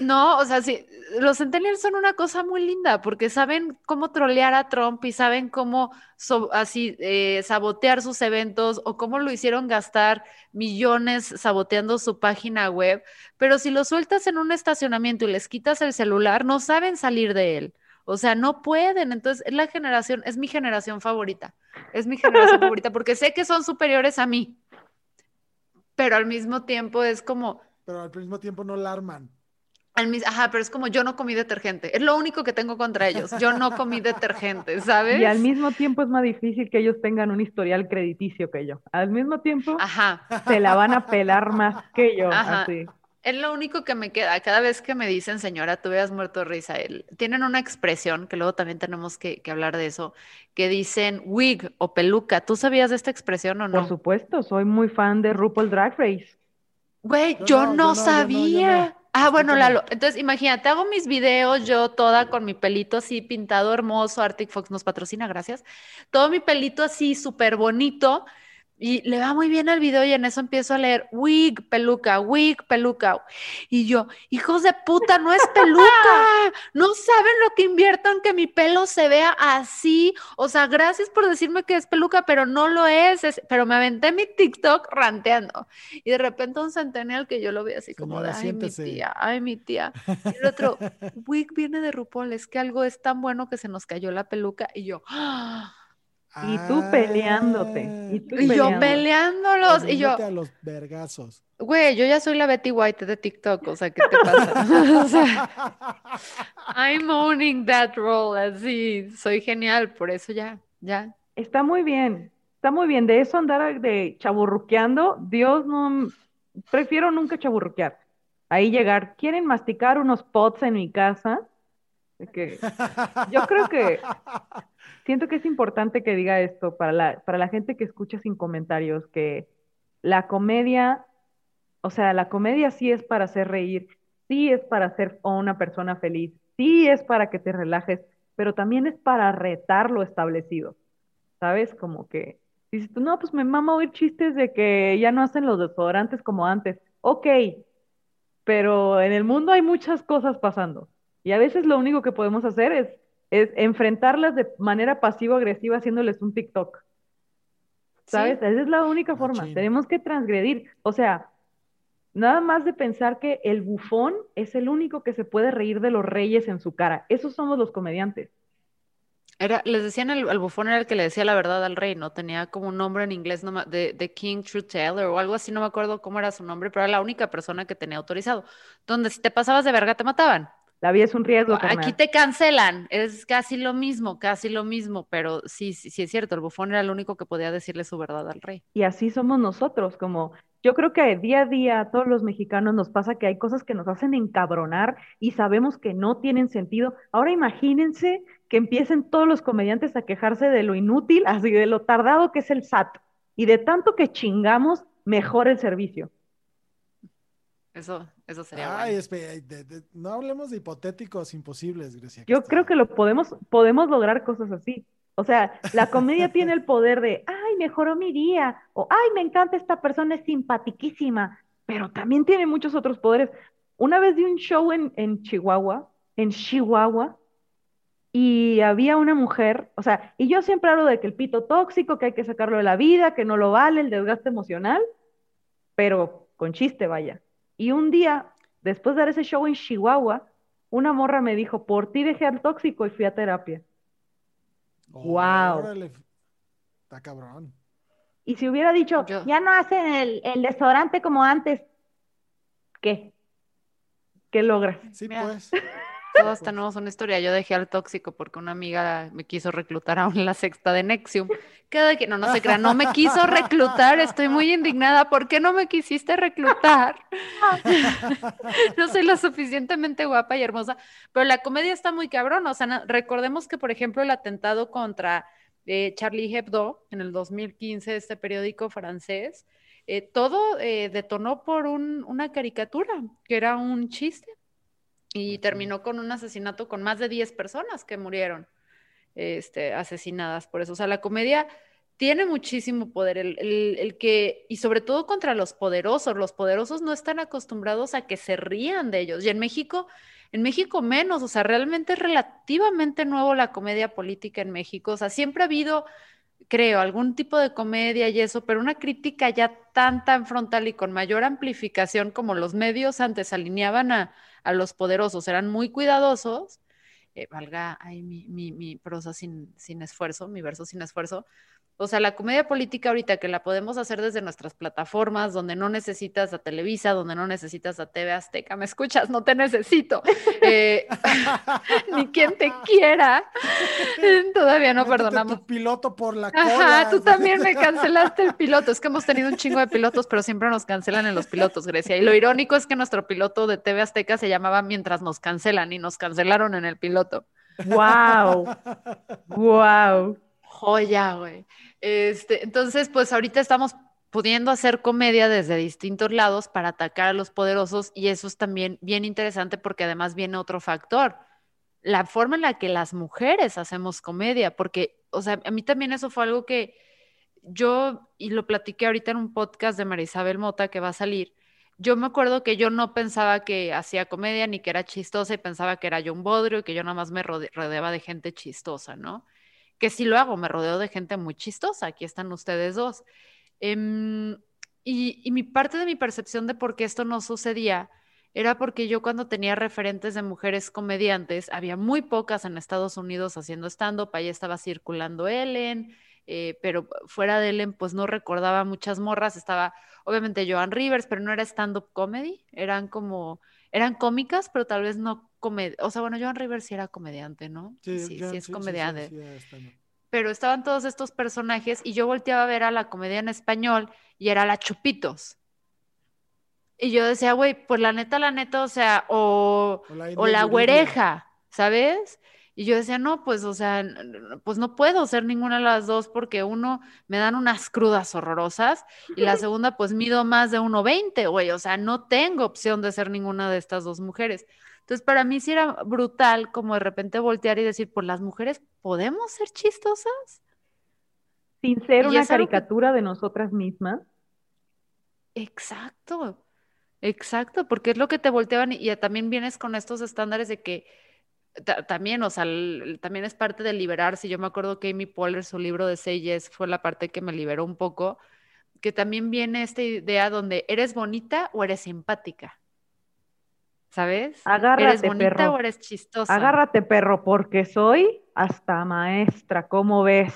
no, o sea, sí, los centennials son una cosa muy linda porque saben cómo trolear a Trump y saben cómo así eh, sabotear sus eventos o cómo lo hicieron gastar millones saboteando su página web, pero si lo sueltas en un estacionamiento y les quitas el celular, no saben salir de él. O sea, no pueden. Entonces, es la generación, es mi generación favorita. Es mi generación favorita porque sé que son superiores a mí. Pero al mismo tiempo es como, Pero al mismo tiempo no la arman. al mis- ajá, pero es como yo no comí detergente. Es lo único que tengo contra ellos. Yo no comí detergente, ¿sabes? Y al mismo tiempo es más difícil que ellos tengan un historial crediticio que yo. Al mismo tiempo Ajá. se la van a pelar más que yo. Ajá. Así. Es lo único que me queda. Cada vez que me dicen, señora, tú hubieras muerto risa. Tienen una expresión, que luego también tenemos que, que hablar de eso, que dicen wig o peluca. ¿Tú sabías de esta expresión o Por no? supuesto, soy muy fan de RuPaul Drag Race. Güey, Yo yo no, yo no, no, yo no, yo sabía. no. Ah, bueno. Lalo. Entonces, imagínate, hago mis videos yo toda con mi pelito así pintado hermoso. Arctic Fox nos patrocina, gracias. Todo mi pelito así súper bonito. Y le va muy bien al video y en eso empiezo a leer wig, peluca, wig, peluca. Y yo, hijos de puta, no es peluca. No saben lo que invierto en que mi pelo se vea así. O sea, gracias por decirme que es peluca, pero no lo es. es- pero me aventé mi TikTok ranteando. Y de repente un centennial que yo lo vi así como de, ay, siéntese". mi tía, ay, mi tía. Y el otro, wig viene de RuPaul, es que algo es tan bueno que se nos cayó la peluca. Y yo, ¡ah! Y tú peleándote, y tú y yo Peleando. peleándolos. Y yo, a los vergazos. güey, yo ya soy la Betty White de TikTok, o sea, ¿qué te pasa? O sea, I'm owning that role, así, soy genial, por eso ya, ya. Está muy bien, está muy bien. De eso andar de chaburruqueando, Dios no, prefiero nunca chaburruquear. Ahí llegar, ¿quieren masticar unos pots en mi casa? Que yo creo que siento que es importante que diga esto para la, para la gente que escucha sin comentarios, que la comedia, o sea, la comedia sí es para hacer reír, sí es para hacer a una persona feliz, sí es para que te relajes, pero también es para retar lo establecido. ¿Sabes? Como que dices tú, no, pues me mama oír chistes de que ya no hacen los desodorantes como antes. Ok, pero en el mundo hay muchas cosas pasando. Y a veces lo único que podemos hacer es, es enfrentarlas de manera pasivo-agresiva haciéndoles un TikTok. ¿Sabes? Sí. Esa es la única forma. Machín. Tenemos que transgredir. O sea, nada más de pensar que el bufón es el único que se puede reír de los reyes en su cara. Esos somos los comediantes. Era, les decían el, el bufón era el que le decía la verdad al rey, ¿no? Tenía como un nombre en inglés, no de, de King Truth Teller o algo así, no me acuerdo cómo era su nombre, pero era la única persona que tenía autorizado. Donde si te pasabas de verga te mataban. La vida es un riesgo, Aquí te cancelan, es casi lo mismo, casi lo mismo, pero sí, sí, sí es cierto, el bufón era el único que podía decirle su verdad al rey. Y así somos nosotros, como yo creo que día a día a todos los mexicanos nos pasa que hay cosas que nos hacen encabronar y sabemos que no tienen sentido. Ahora imagínense que empiecen todos los comediantes a quejarse de lo inútil, así de lo tardado que es el SAT y de tanto que chingamos, mejor el servicio. Eso, eso sería Ay, bueno. espe- de- de- no hablemos de hipotéticos imposibles, Grecia. Yo creo que lo podemos, podemos lograr cosas así. O sea, la comedia tiene el poder de, ay, mejoró mi día, o ay, me encanta esta persona, es simpatiquísima, pero también tiene muchos otros poderes. Una vez di un show en, en Chihuahua, en Chihuahua, y había una mujer, o sea, y yo siempre hablo de que el pito tóxico, que hay que sacarlo de la vida, que no lo vale, el desgaste emocional, pero con chiste, vaya. Y un día, después de dar ese show en Chihuahua, una morra me dijo, por ti dejé al tóxico y fui a terapia. Guau. Órale. Está cabrón. Y si hubiera dicho, Yo- ya no hacen el, el desodorante como antes, ¿qué? ¿Qué logras? Sí, Mira. pues. Todas tenemos una historia. Yo dejé al tóxico porque una amiga me quiso reclutar aún la sexta de Nexium. Cada que no, no se crean, no me quiso reclutar. Estoy muy indignada. ¿Por qué no me quisiste reclutar? no soy lo suficientemente guapa y hermosa. Pero la comedia está muy cabrón. O sea, recordemos que, por ejemplo, el atentado contra eh, Charlie Hebdo en el 2015, este periódico francés, eh, todo eh, detonó por una caricatura que era un chiste y terminó con un asesinato con más de 10 personas que murieron este, asesinadas por eso. O sea, la comedia tiene muchísimo poder, el, el, que, y sobre todo contra los poderosos, los poderosos no están acostumbrados a que se rían de ellos. Y en México, en México menos, o sea, realmente es relativamente nuevo la comedia política en México. O sea, siempre ha habido, creo, algún tipo de comedia y eso, pero una crítica ya tan, tan frontal y con mayor amplificación como los medios antes alineaban a, a los poderosos, eran muy cuidadosos, eh, valga ahí mi, mi, mi prosa sin, sin esfuerzo, mi verso sin esfuerzo, o sea, la comedia política ahorita que la podemos hacer desde nuestras plataformas, donde no necesitas a Televisa, donde no necesitas a TV Azteca, ¿me escuchas? No te necesito. Eh, ni quien te quiera. Todavía no perdonamos. Tu piloto por la Ajá, tú también me cancelaste el piloto. Es que hemos tenido un chingo de pilotos, pero siempre nos cancelan en los pilotos, Grecia. Y lo irónico es que nuestro piloto de TV Azteca se llamaba Mientras nos cancelan y nos cancelaron en el piloto. ¡Wow! ¡Wow! Joya, güey. Este, entonces, pues ahorita estamos pudiendo hacer comedia desde distintos lados para atacar a los poderosos y eso es también bien interesante porque además viene otro factor, la forma en la que las mujeres hacemos comedia, porque, o sea, a mí también eso fue algo que yo, y lo platiqué ahorita en un podcast de Marisabel Mota que va a salir, yo me acuerdo que yo no pensaba que hacía comedia ni que era chistosa y pensaba que era yo un bodrio y que yo nada más me rodeaba de gente chistosa, ¿no? Que sí lo hago, me rodeo de gente muy chistosa, aquí están ustedes dos. Em, y, mi parte de mi percepción de por qué esto no sucedía era porque yo cuando tenía referentes de mujeres comediantes, había muy pocas en Estados Unidos haciendo stand-up, ahí estaba circulando Ellen, eh, pero fuera de Ellen pues no recordaba muchas morras, estaba obviamente Joan Rivers, pero no era stand-up comedy, eran como, eran cómicas, pero tal vez no comedia, o sea, bueno, Joan Rivers sí era comediante, ¿no? Sí, sí, es comediante. Pero estaban todos estos personajes y yo volteaba a ver a la comedia en español y era la Chupitos. Y yo decía, güey, pues la neta, la neta, o sea, o, o la, güereja, ¿sabes? Y yo decía, no, pues, o sea, pues no puedo ser ninguna de las dos porque uno, me dan unas crudas horrorosas y la segunda, pues mido más de 1,20, güey, o sea, no tengo opción de ser ninguna de estas dos mujeres. Entonces, para mí sí era brutal como de repente voltear y decir, pues las mujeres podemos ser chistosas. Sin ser una caricatura de nosotras mismas. Exacto, exacto, porque es lo que te volteaban y, también vienes con estos estándares de que también, o sea, también es parte de liberarse. Yo me acuerdo que Amy Poehler, su libro de Seyes, fue la parte que me liberó un poco, que también viene esta idea donde eres bonita o eres simpática. ¿Sabes? Agárrate, ¿Eres bonita perro. o eres chistosa? Agárrate, perro, porque soy hasta maestra, ¿cómo ves?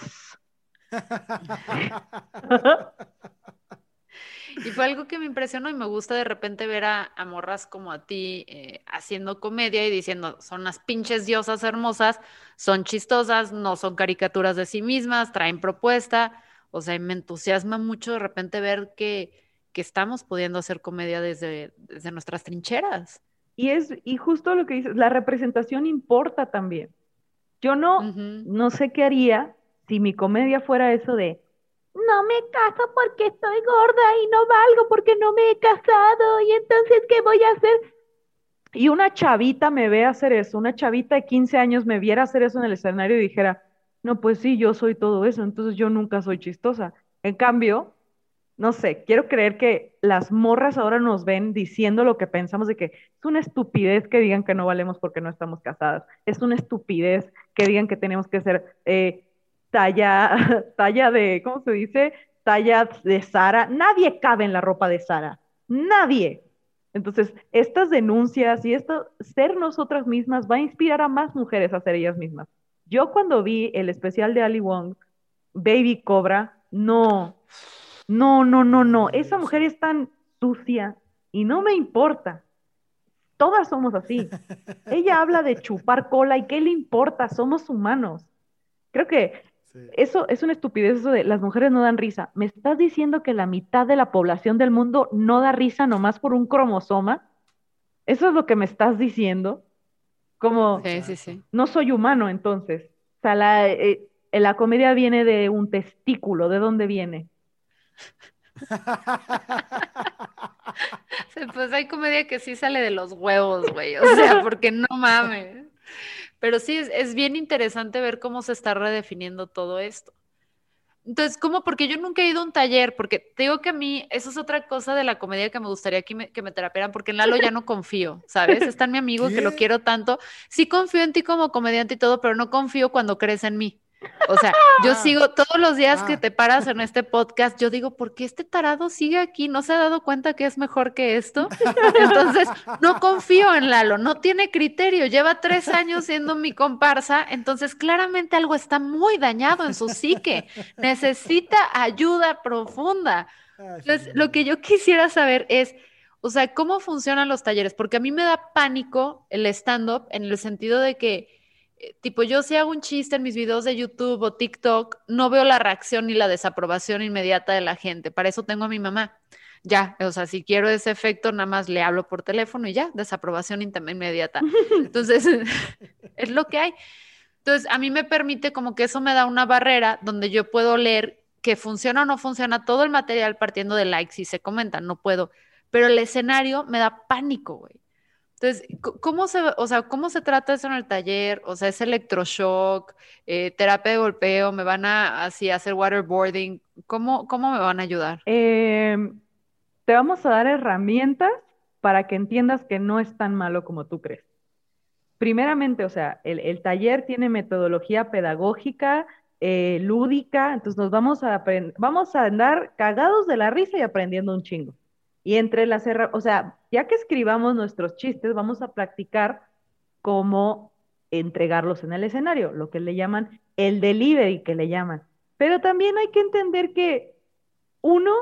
y fue algo que me impresionó y me gusta de repente ver a, morras como a ti eh, haciendo comedia y diciendo, son unas pinches diosas hermosas, son chistosas, no son caricaturas de sí mismas, traen propuesta. O sea, me entusiasma mucho de repente ver que, que estamos pudiendo hacer comedia desde, desde nuestras trincheras. Y es, y justo lo que dices, la representación importa también. Yo no, no sé qué haría si mi comedia fuera eso de no me caso porque estoy gorda y no valgo porque no me he casado y entonces ¿qué voy a hacer? Y una chavita me ve hacer eso, una chavita de 15 años me viera hacer eso en el escenario y dijera, no, pues sí, yo soy todo eso, entonces yo nunca soy chistosa. En cambio, no sé, quiero creer que las morras ahora nos ven diciendo lo que pensamos de que es una estupidez que digan que no valemos porque no estamos casadas, es una estupidez que digan que tenemos que ser eh, talla, talla de, ¿cómo se dice? Talla de Sara. Nadie cabe en la ropa de Sara, nadie. Entonces, estas denuncias y esto, ser nosotras mismas va a inspirar a más mujeres a ser ellas mismas. Yo cuando vi el especial de Ali Wong, Baby Cobra, no, no, no, no, no. Esa mujer es tan sucia y no me importa. todas somos así. Ella habla de chupar cola y qué le importa, somos humanos. Creo que Sí. eso es una estupidez, eso de las mujeres no dan risa. ¿Me estás diciendo que la mitad de la población del mundo no da risa nomás por un cromosoma? ¿Eso es lo que me estás diciendo? Como, Sí, sí, sí. no soy humano entonces. O sea, la, eh, la comedia viene de un testículo, ¿de dónde viene? Pues hay comedia que sí sale de los huevos, güey. O sea, porque no mames. Pero sí, es, es bien interesante ver cómo se está redefiniendo todo esto. Entonces, ¿cómo? Porque yo nunca he ido a un taller, porque te digo que a mí, eso es otra cosa de la comedia que me gustaría que me, que me terapiaran, porque en Lalo ya no confío, ¿sabes? Está en mi amigo que lo quiero tanto. Sí confío en ti como comediante y todo, pero no confío cuando crees en mí. O sea, yo Ah. sigo todos los días que Ah. te paras en este podcast, yo digo, ¿por qué este tarado sigue aquí? ¿No se ha dado cuenta que es mejor que esto? Entonces, no confío en Lalo, no tiene criterio, lleva tres años siendo mi comparsa, entonces claramente algo está muy dañado en su psique, necesita ayuda profunda. Entonces, lo que yo quisiera saber es, o sea, ¿cómo funcionan los talleres? Porque a mí me da pánico el stand-up en el sentido de que, tipo, yo si hago un chiste en mis videos de YouTube o TikTok, no veo la reacción ni la desaprobación inmediata de la gente. Para eso tengo a mi mamá. Ya, o sea, si quiero ese efecto, nada más le hablo por teléfono y ya, desaprobación inmediata. Entonces, es lo que hay. Entonces, a mí me permite como que eso me da una barrera donde yo puedo leer que funciona o no funciona todo el material partiendo de likes y se comentan, no puedo. Pero el escenario me da pánico, güey. Entonces, ¿cómo se, o sea, ¿cómo se trata eso en el taller? O sea, ¿es electroshock, eh, terapia de golpeo? ¿Me van a así hacer waterboarding? ¿Cómo, cómo me van a ayudar? Eh, te vamos a dar herramientas para que entiendas que no es tan malo como tú crees. Primeramente, o sea, el, taller tiene metodología pedagógica, eh, lúdica, entonces nos vamos a vamos a andar cagados de la risa y aprendiendo un chingo. Y entre las o sea, ya que escribamos nuestros chistes, vamos a practicar cómo entregarlos en el escenario, lo que le llaman el delivery, que le llaman. Pero también hay que entender que uno,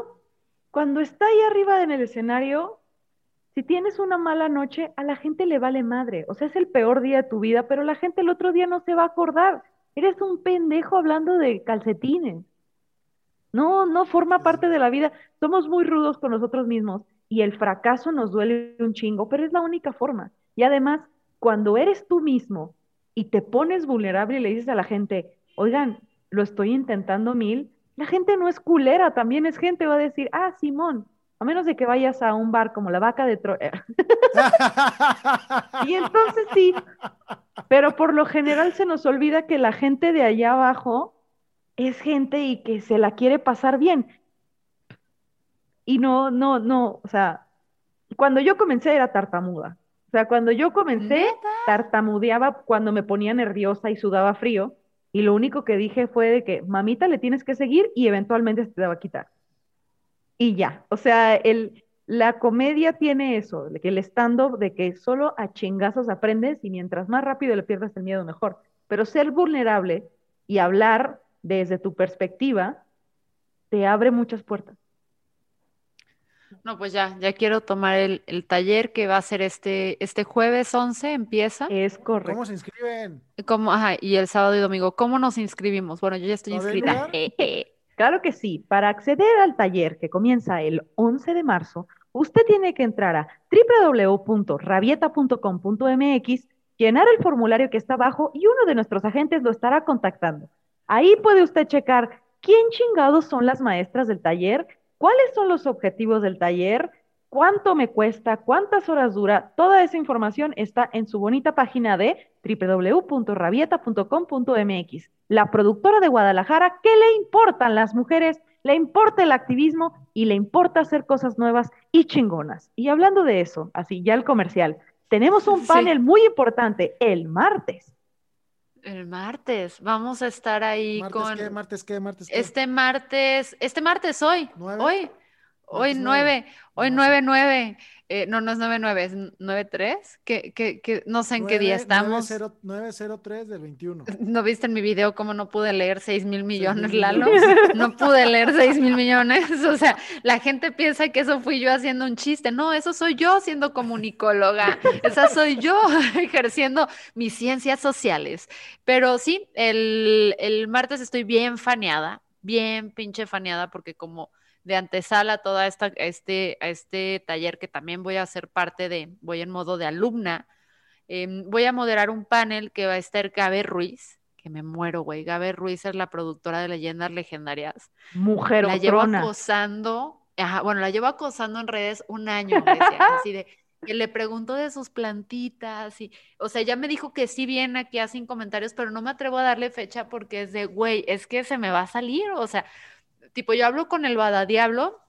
cuando está ahí arriba en el escenario, si tienes una mala noche, a la gente le vale madre. O sea, es el peor día de tu vida, pero la gente el otro día no se va a acordar. Eres un pendejo hablando de calcetines. No, no forma parte de la vida. Somos muy rudos con nosotros mismos y el fracaso nos duele un chingo, pero es la única forma. Y además, cuando eres tú mismo y te pones vulnerable y le dices a la gente, oigan, lo estoy intentando mil, la gente no es culera, también es gente, va a decir, ah, Simón, a menos de que vayas a un bar como la vaca de Troya. y entonces sí, pero por lo general se nos olvida que la gente de allá abajo es gente y que se la quiere pasar bien. Y no, no, no, o sea, cuando yo comencé era tartamuda. O sea, cuando yo comencé, ¿Neta? tartamudeaba cuando me ponía nerviosa y sudaba frío. Y lo único que dije fue de que, mamita, le tienes que seguir y eventualmente se te va a quitar. Y ya, o sea, el, la comedia tiene eso, de que el stand-up, de que solo a chingazos aprendes y mientras más rápido le pierdas el miedo, mejor. Pero ser vulnerable y hablar desde tu perspectiva te abre muchas puertas. No, pues ya, ya quiero tomar el, el taller que va a ser este, este jueves 11, empieza. Es ¿Cómo correcto. se inscriben? ¿Cómo? Ajá, y el sábado y domingo, ¿cómo nos inscribimos? Bueno, yo ya estoy ¿Todavía hay inscrita. Claro que sí. Para acceder al taller que comienza el 11 de marzo, usted tiene que entrar a www.rabieta.com.mx, llenar el formulario que está abajo y uno de nuestros agentes lo estará contactando. Ahí puede usted checar quién chingados son las maestras del taller, cuáles son los objetivos del taller, cuánto me cuesta, cuántas horas dura. Toda esa información está en su bonita página de www.rabieta.com.mx. La productora de Guadalajara, ¿qué le importan las mujeres? Le importa el activismo y le importa hacer cosas nuevas y chingonas. Y hablando de eso, así ya el comercial, tenemos un Sí. panel muy importante el martes. El martes, vamos a estar ahí ¿Martes con qué? ¿Martes qué? ¿Martes qué? este martes, este martes hoy, ¿Nueve? hoy, Hoy Martes nueve, hoy No nueve, nueve. Eh, no, no es nueve, nueve, es nueve tres. Que, que, que no sé en qué día estamos. 90 903 del 21. ¿No viste en mi video cómo no pude leer 6 mil millones, mil Lalo? No pude leer 6 mil millones. O sea, la gente piensa que eso fui yo haciendo un chiste. No, eso soy yo siendo comunicóloga. Esa soy yo ejerciendo mis ciencias sociales. Pero sí, el, el martes estoy bien faneada, bien pinche faneada, porque como de antesala toda esta, este, a este taller que también voy a ser parte de, voy en modo de alumna. Em, voy a moderar un panel que va a estar Gabe Ruiz, que me muero, güey. Gabe Ruiz es la productora de Leyendas Legendarias. Mujer La llevo acosando, ajá, bueno, la llevo acosando en redes un año, así de que le pregunto de sus plantitas y, o sea, ya me dijo que sí viene aquí a sin comentarios, pero no me atrevo a darle fecha porque es de, güey, es que se me va a salir, o sea, tipo, yo hablo con el Diablo,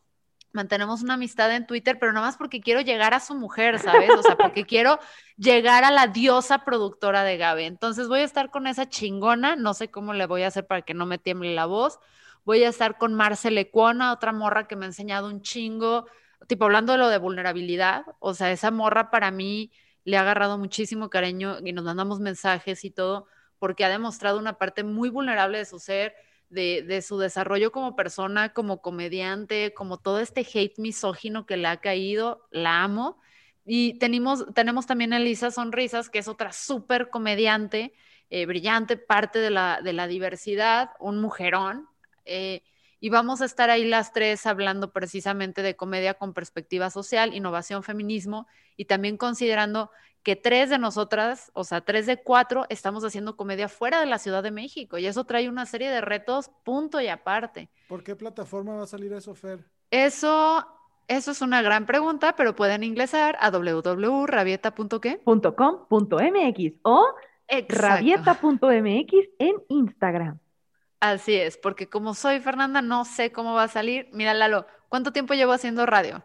mantenemos una amistad en Twitter, pero nada más porque quiero llegar a su mujer, ¿sabes? O sea, porque quiero llegar a la diosa productora de Gabe. Entonces voy a estar con esa chingona, no sé cómo le voy a hacer para que no me tiemble la voz. Voy a estar con Marcel Ecuona, otra morra que me ha enseñado un chingo, tipo hablando de lo de vulnerabilidad, o sea, esa morra para mí le ha agarrado muchísimo cariño y nos mandamos mensajes y todo, porque ha demostrado una parte muy vulnerable de su ser, de, su desarrollo como persona, como comediante, como todo este hate misógino que le ha caído, la amo. Y tenemos, tenemos también a Elisa Sonrisas, que es otra súper comediante, eh, brillante, parte de la, de la diversidad, un mujerón. Eh, y vamos a estar ahí las tres hablando precisamente de comedia con perspectiva social, innovación, feminismo y también considerando que tres de nosotras, o sea, tres de cuatro, estamos haciendo comedia fuera de la Ciudad de México y eso trae una serie de retos, punto y aparte. ¿Por qué plataforma va a salir eso, Fer? Eso, eso es una gran pregunta, pero pueden ingresar a www.rabieta.com.mx o rabieta.mx en Instagram. Así es, porque como soy Fernanda, no sé cómo va a salir. Mira, Lalo, ¿cuánto tiempo llevo haciendo radio?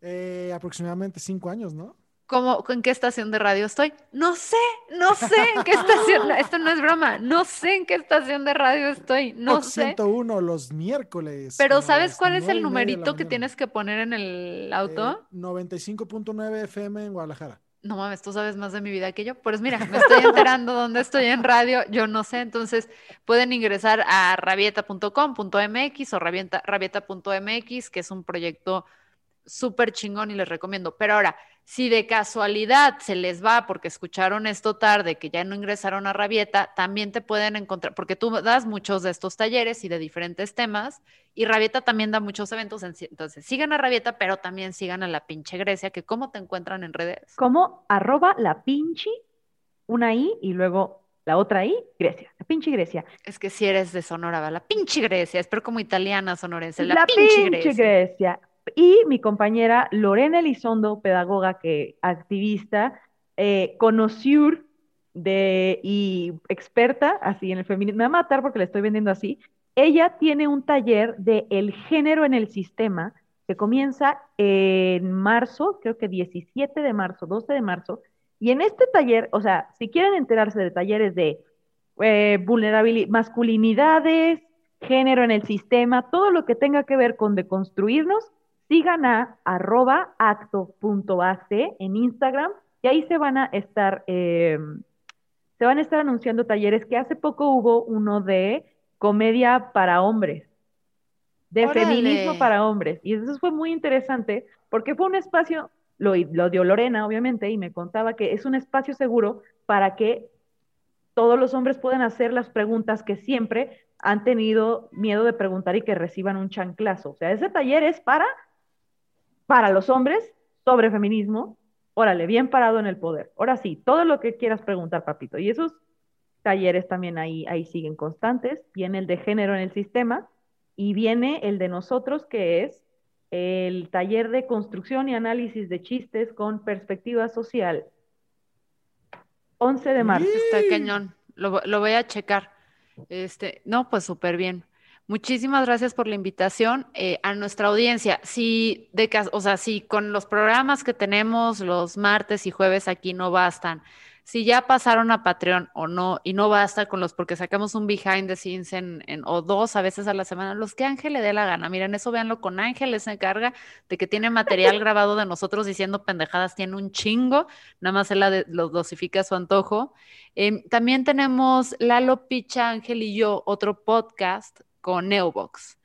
Eh, aproximadamente cinco años, ¿no? ¿Cómo, ¿En qué estación de radio estoy? No sé, no sé en qué estación. Esto no es broma. No sé en qué estación de radio estoy. No Fox sé. 101 los miércoles. Pero ¿sabes cuál es el numerito que tienes que poner en el auto? Eh, 95.9 FM en Guadalajara. No mames, tú sabes más de mi vida que yo. Pues mira, me estoy enterando dónde estoy en radio, yo no sé. Entonces pueden ingresar a rabieta.com.mx o rabieta- rabieta.mx, que es un proyecto súper chingón y les recomiendo. Pero ahora, si de casualidad se les va porque escucharon esto tarde, que ya no ingresaron a Rabieta, también te pueden encontrar, porque tú das muchos de estos talleres y de diferentes temas, y Rabieta también da muchos eventos. en- Entonces, sigan a Rabieta, pero también sigan a la pinche Grecia, que cómo te encuentran en redes. Como arroba la pinchi, una I y luego la otra I, Grecia. La pinche Grecia. Es que si eres de Sonora, va, la pinche Grecia, espero como italiana sonorense, la, La pinche, pinche Grecia. Grecia. Y mi compañera Lorena Elizondo, pedagoga que activista, eh, conoció de y experta así en el feminismo. Me va a matar porque le estoy vendiendo así. Ella tiene un taller de el género en el sistema que comienza en marzo, creo que 17 de marzo, 12 de marzo. Y en este taller, o sea, si quieren enterarse de talleres de eh, vulnerabilidad, masculinidades, género en el sistema, todo lo que tenga que ver con deconstruirnos, sigan a arroba acto.ac en Instagram y ahí se van a estar, eh, se van a estar anunciando talleres que hace poco hubo uno de comedia para hombres, de Órale. feminismo para hombres. Y eso fue muy interesante porque fue un espacio, lo, lo dio Lorena obviamente, y me contaba que es un espacio seguro para que todos los hombres puedan hacer las preguntas que siempre han tenido miedo de preguntar y que reciban un chanclazo. O sea, ese taller es para, para los hombres sobre feminismo. Órale, bien parado en el poder. Ahora sí, todo lo que quieras preguntar, papito. Y esos talleres también ahí, ahí siguen constantes. Viene el de género en el sistema y viene el de nosotros, que es el taller de construcción y análisis de chistes con perspectiva social. 11 de marzo. Está cañón, lo, lo voy a checar. Este, no, pues súper bien. Muchísimas gracias por la invitación eh, a nuestra audiencia. Si de o sea, si con los programas que tenemos los martes y jueves aquí no bastan, si ya pasaron a Patreon o no, y no basta con los, porque sacamos un behind the scenes en, o dos a veces a la semana, los que Ángel le dé la gana. Miren, eso véanlo con Ángel, se encarga de que tiene material grabado de nosotros diciendo pendejadas, tiene un chingo, nada más él la lo dosifica a su antojo. Em, también tenemos Lalo Picha, Ángel y yo, otro podcast con Neobox.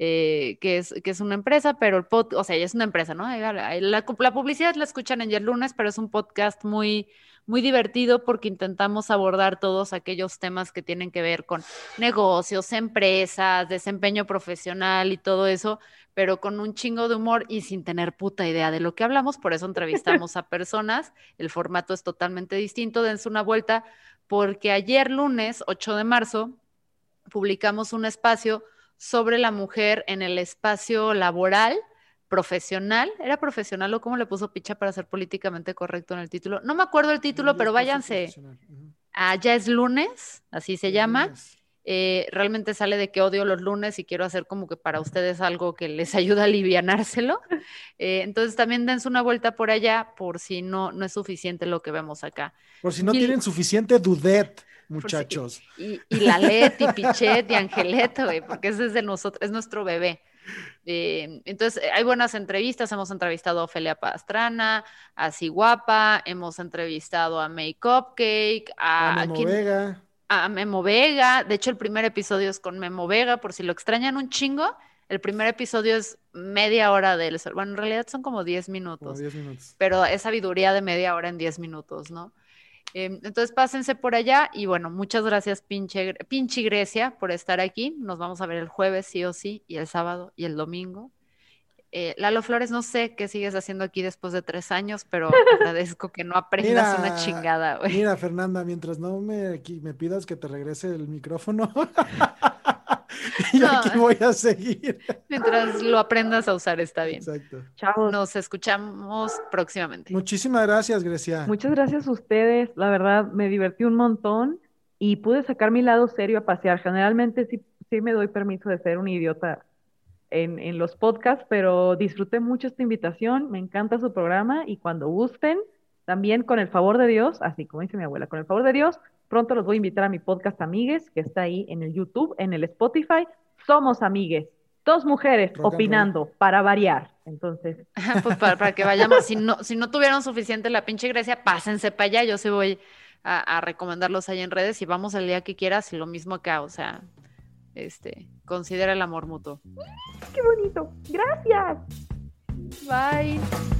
Eh, que, es, que es una empresa, pero el podcast, o sea, es una empresa, ¿no? La, la, publicidad la escuchan en el lunes, pero es un podcast muy, muy divertido porque intentamos abordar todos aquellos temas que tienen que ver con negocios, empresas, desempeño profesional y todo eso, pero con un chingo de humor y sin tener puta idea de lo que hablamos. Por eso entrevistamos a personas. El formato es totalmente distinto. Dense una vuelta porque ayer lunes, 8 de marzo, publicamos un espacio sobre la mujer en el espacio laboral profesional, ¿era profesional o cómo le puso picha para ser políticamente correcto en el título? No me acuerdo el título, pero váyanse. Ah, ya es lunes, así se llama. Eh, realmente sale de que odio los lunes y quiero hacer como que para ustedes algo que les ayuda a alivianárselo. Eh, entonces también dense una vuelta por allá por si no, no es suficiente lo que vemos acá. Por si no tienen suficiente dudet, muchachos. y, y, la Let y Pichet y Angelet, porque ese es de nosotros, es nuestro bebé. Eh, entonces, hay buenas entrevistas. Hemos entrevistado a Ofelia Pastrana, a Siguapa, hemos entrevistado a Make Cupcake, a, a Memo Vega. A Memo Vega. De hecho, el primer episodio es con Memo Vega, por si lo extrañan un chingo. El primer episodio es media hora del sol. Bueno, en realidad son como 10 minutos. Como 10 minutos. Pero es sabiduría de media hora en 10 minutos, ¿no? Em, entonces pásense por allá y bueno, muchas gracias pinche, pinche Grecia por estar aquí. Nos vamos a ver el jueves sí o sí y el sábado y el domingo. Eh, Lalo Flores, no sé qué sigues haciendo aquí después de tres años, pero agradezco que no aprendas una chingada. Mira, Fernanda, mientras no me, me pidas que te regrese el micrófono, y aquí voy a seguir. Mientras lo aprendas a usar, está bien. Exacto. Chao. Nos escuchamos próximamente. Muchísimas gracias, Grecia. Muchas gracias a ustedes. La verdad, me divertí un montón y pude sacar mi lado serio a pasear. Generalmente sí, sí me doy permiso de ser un idiota en, en los podcasts, pero disfruté mucho esta invitación. Me encanta su programa y cuando gusten, también con el favor de Dios, así como dice mi abuela, con el favor de Dios, Pronto los voy a invitar a mi podcast Amigues, que está ahí en el YouTube, en el Spotify. Somos Amigues, dos mujeres opinando para variar. Entonces, pues para, que vayamos, si no, si no tuvieron suficiente la pinche Grecia, pásense para allá. Yo sí voy a, recomendarlos ahí en redes y vamos el día que quieras y lo mismo acá, o sea, este, considera el amor mutuo. ¡Qué bonito! Gracias. Bye.